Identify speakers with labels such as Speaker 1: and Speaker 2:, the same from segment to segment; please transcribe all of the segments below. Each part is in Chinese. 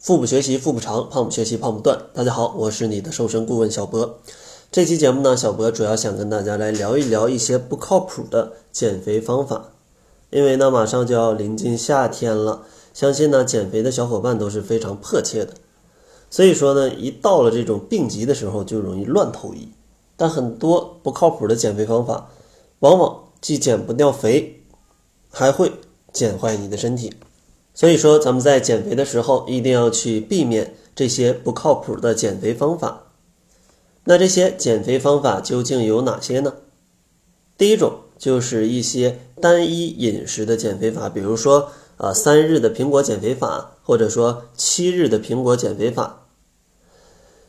Speaker 1: 腹部学习腹部长，胖不学习胖不断。大家好，我是你的瘦身顾问小博。这期节目呢，小博主要想跟大家来聊一聊一些不靠谱的减肥方法。因为呢，马上就要临近夏天了，相信呢，减肥的小伙伴都是非常迫切的。所以说呢，一到了这种病急的时候，就容易乱投医。但很多不靠谱的减肥方法，往往既减不掉肥，还会减坏你的身体。所以说，咱们在减肥的时候一定要去避免这些不靠谱的减肥方法。那这些减肥方法究竟有哪些呢？第一种就是一些单一饮食的减肥法，比如说啊三日的苹果减肥法，或者说七日的苹果减肥法。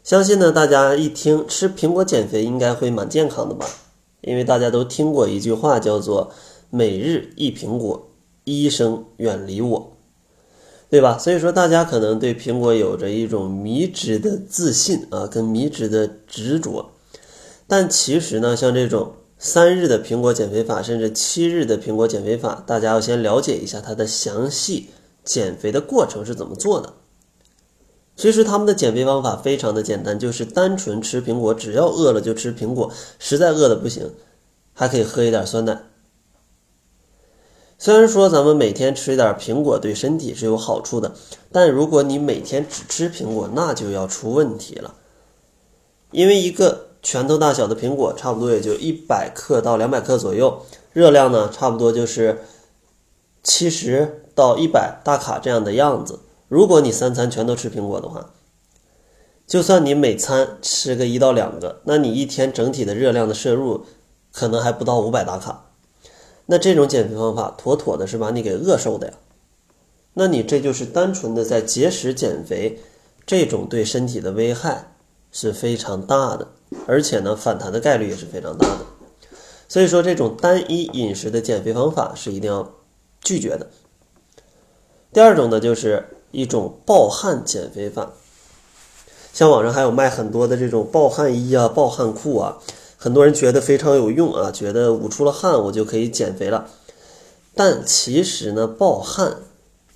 Speaker 1: 相信呢，大家一听吃苹果减肥应该会蛮健康的吧？因为大家都听过一句话叫做“每日一苹果，医生远离我”。对吧？所以说，大家可能对苹果有着一种迷之的自信啊，跟迷之的执着。但其实呢，像这种三日的苹果减肥法，甚至七日的苹果减肥法，大家要先了解一下它的详细减肥的过程是怎么做的。其实他们的减肥方法非常的简单，就是单纯吃苹果，只要饿了就吃苹果，实在饿的不行，还可以喝一点酸奶。虽然说咱们每天吃点苹果对身体是有好处的，但如果你每天只吃苹果，那就要出问题了。因为一个拳头大小的苹果，差不多也就一百克到两百克左右，热量呢，差不多就是七十到一百大卡这样的样子。如果你三餐全都吃苹果的话，就算你每餐吃个一到两个，那你一天整体的热量的摄入可能还不到五百大卡。那这种减肥方法妥妥的是把你给饿瘦的呀，那你这就是单纯的在节食减肥，这种对身体的危害是非常大的，而且呢反弹的概率也是非常大的，所以说这种单一饮食的减肥方法是一定要拒绝的。第二种呢就是一种暴汗减肥法，像网上还有卖很多的这种暴汗衣啊、暴汗裤啊。很多人觉得非常有用啊，觉得捂出了汗我就可以减肥了，但其实呢，暴汗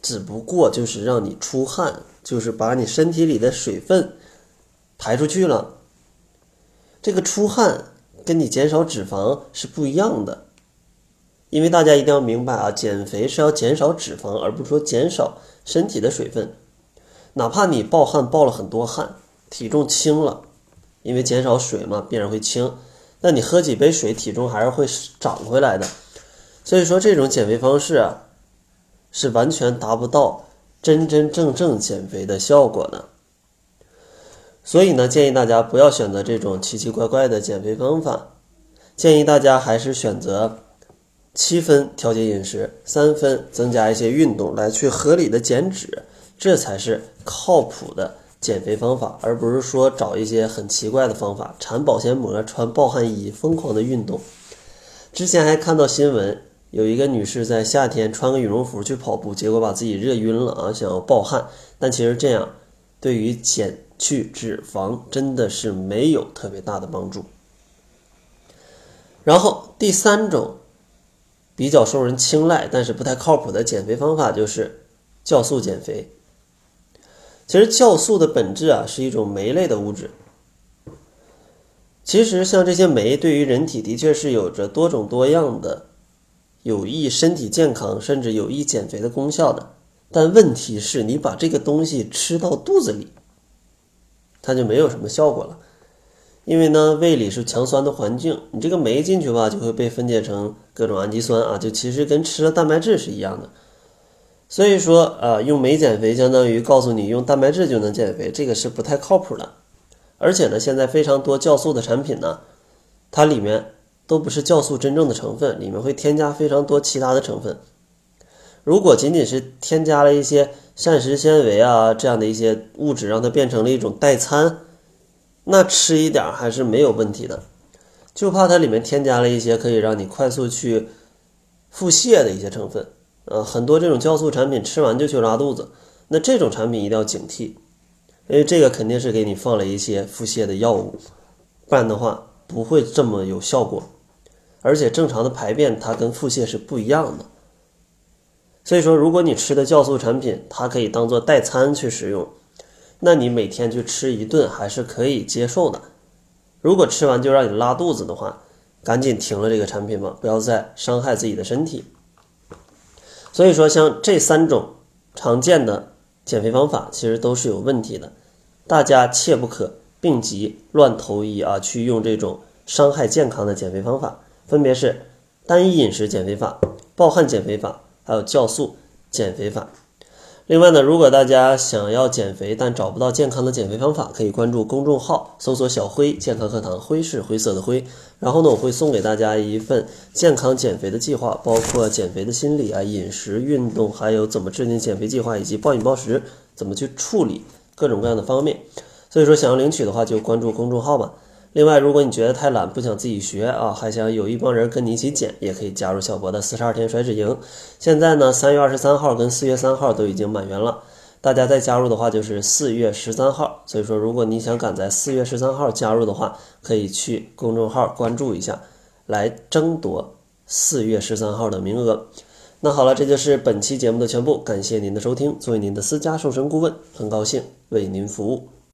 Speaker 1: 只不过就是让你出汗，就是把你身体里的水分排出去了。这个出汗跟你减少脂肪是不一样的，因为大家一定要明白啊，减肥是要减少脂肪，而不是说减少身体的水分。哪怕你暴汗暴了很多汗，体重轻了，因为减少水嘛，必然会轻。那你喝几杯水，体重还是会涨回来的。所以说，这种减肥方式啊，是完全达不到真真正正减肥的效果的。所以呢，建议大家不要选择这种奇奇怪怪的减肥方法，建议大家还是选择七分调节饮食，三分增加一些运动，来去合理的减脂，这才是靠谱的。减肥方法，而不是说找一些很奇怪的方法，缠保鲜膜、穿暴汗衣、疯狂的运动。之前还看到新闻，有一个女士在夏天穿个羽绒服去跑步，结果把自己热晕了啊，想要暴汗。但其实这样对于减去脂肪真的是没有特别大的帮助。然后第三种比较受人青睐，但是不太靠谱的减肥方法就是酵素减肥。其实酵素的本质啊是一种酶类的物质。其实像这些酶对于人体的确是有着多种多样的有益身体健康甚至有益减肥的功效的。但问题是你把这个东西吃到肚子里，它就没有什么效果了。因为呢胃里是强酸的环境，你这个酶进去吧就会被分解成各种氨基酸啊，就其实跟吃了蛋白质是一样的。所以说，啊，用酶减肥相当于告诉你用蛋白质就能减肥，这个是不太靠谱的。而且呢，现在非常多酵素的产品呢，它里面都不是酵素真正的成分，里面会添加非常多其他的成分。如果仅仅是添加了一些膳食纤维啊这样的一些物质，让它变成了一种代餐，那吃一点还是没有问题的。就怕它里面添加了一些可以让你快速去腹泻的一些成分。呃，很多这种酵素产品吃完就去拉肚子，那这种产品一定要警惕，因为这个肯定是给你放了一些腹泻的药物，不然的话不会这么有效果。而且正常的排便它跟腹泻是不一样的，所以说如果你吃的酵素产品，它可以当做代餐去使用，那你每天去吃一顿还是可以接受的。如果吃完就让你拉肚子的话，赶紧停了这个产品吧，不要再伤害自己的身体。所以说，像这三种常见的减肥方法，其实都是有问题的，大家切不可病急乱投医啊，去用这种伤害健康的减肥方法，分别是单一饮食减肥法、暴汗减肥法，还有酵素减肥法。另外呢，如果大家想要减肥但找不到健康的减肥方法，可以关注公众号，搜索“小辉健康课堂”，辉是灰色的灰。然后呢，我会送给大家一份健康减肥的计划，包括减肥的心理啊、饮食、运动，还有怎么制定减肥计划，以及暴饮暴食怎么去处理各种各样的方面。所以说，想要领取的话，就关注公众号吧。另外，如果你觉得太懒，不想自己学啊，还想有一帮人跟你一起减，也可以加入小博的四十二天甩脂营。现在呢，三月二十三号跟四月三号都已经满员了，大家再加入的话就是四月十三号。所以说，如果你想赶在四月十三号加入的话，可以去公众号关注一下，来争夺四月十三号的名额。那好了，这就是本期节目的全部，感谢您的收听。作为您的私家瘦身顾问，很高兴为您服务。